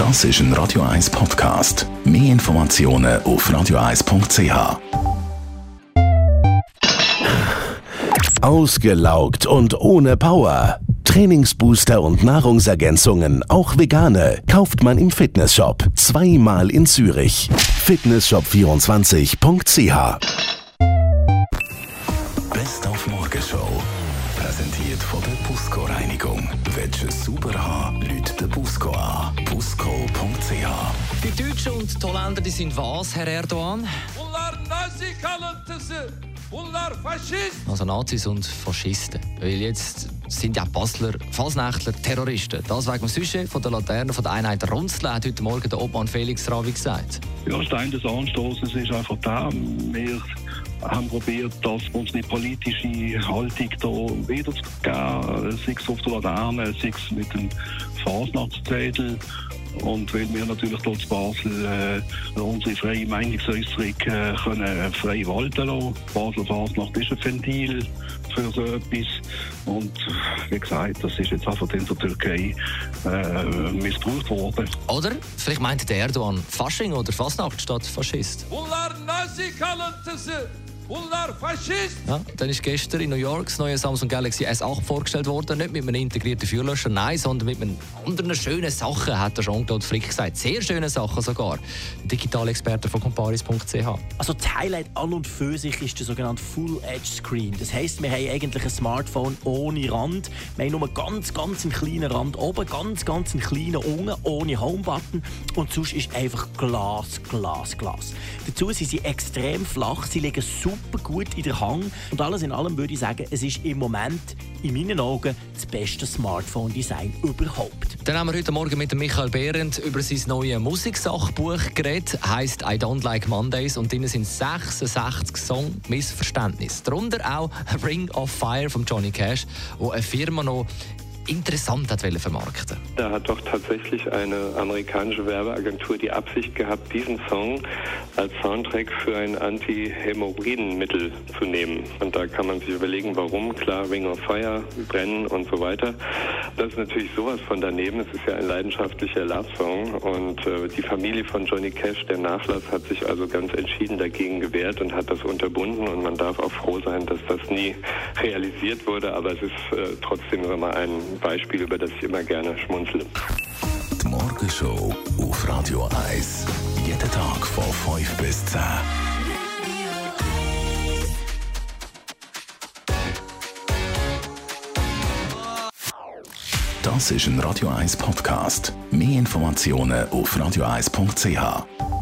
Das ist ein Radio 1 Podcast. Mehr Informationen auf radio1.ch. Ausgelaugt und ohne Power. Trainingsbooster und Nahrungsergänzungen, auch vegane, kauft man im Fitnessshop. Zweimal in Zürich. Fitnessshop24.ch Best auf Morgenshow. Präsentiert von der Busco Reinigung. Welches super haben, Leute der Busco an. Busco.ch Die Deutschen und die Holländer, die sind was, Herr Erdogan? Also Nazis und Faschisten. Weil jetzt sind ja Basler Falsnächtler Terroristen. Das wegen dem Sujet von der Laterne von der Einheit Runzle hat heute Morgen der Obmann Felix Ravi gesagt. Ja, Stein des Anstoßes ist einfach da. Wir haben probiert, dass unsere politische Haltung hier wiederzugeben, sei es auf der Laterne, sei es mit dem Fasnachtszettel. Und weil wir natürlich dort in Basel äh, unsere freie Meinungsäußerung äh, können frei walten lassen. Basel Fasnacht ist ein Ventil für so etwas. Und wie gesagt, das ist jetzt einfach in der Türkei äh, missbraucht worden. Oder? Vielleicht meinte der Erdogan Fasching oder Fasnacht statt Faschist. Bunlar Nazi kalıntısı. Bunlar. Ja, dann ist gestern in New York das neue Samsung Galaxy S8 vorgestellt worden. Nicht mit einem integrierten Führlöscher, nein, sondern mit einem anderen schönen Sachen, hat der Jean-Claude Frick gesagt. Sehr schöne Sachen sogar. Digitalexperte von comparis.ch. Also das Highlight an und für sich ist der sogenannte Full Edge Screen. Das heisst, wir haben eigentlich ein Smartphone ohne Rand. Wir haben nur ganz, ganz einen kleinen Rand oben, ganz, ganz einen kleinen unten, ohne Homebutton. Und sonst ist einfach Glas, Glas, Glas. Dazu sind sie extrem flach, sie liegen super gut in der Hang. Und alles in allem würde ich sagen, es ist im Moment in meinen Augen das beste Smartphone-Design überhaupt. Dann haben wir heute Morgen mit Michael Behrendt über sein neues Musiksachbuch geredet. Heißt I Don't Like Mondays und drin sind 66 Song Missverständnisse. Darunter auch Ring of Fire von Johnny Cash, wo eine Firma noch interessant hat vermarkten. Da hat doch tatsächlich eine amerikanische Werbeagentur die Absicht gehabt, diesen Song als Soundtrack für ein Anti-Hämorrhoidenmittel zu nehmen. Und da kann man sich überlegen, warum. Klar, Ring of Fire, Brennen und so weiter. Das ist natürlich sowas von daneben. Es ist ja ein leidenschaftlicher Love-Song. Und äh, die Familie von Johnny Cash, der Nachlass, hat sich also ganz entschieden dagegen gewehrt und hat das unterbunden. Und man darf auch froh sein, dass das nie realisiert wurde. Aber es ist äh, trotzdem immer ein Beispiel, über das ich immer gerne schmunzle. Die Morgenshow auf Radio 1. Jeden Tag von 5 bis 10. Das ist ein Radio 1 Podcast. Mehr Informationen auf radio1.ch.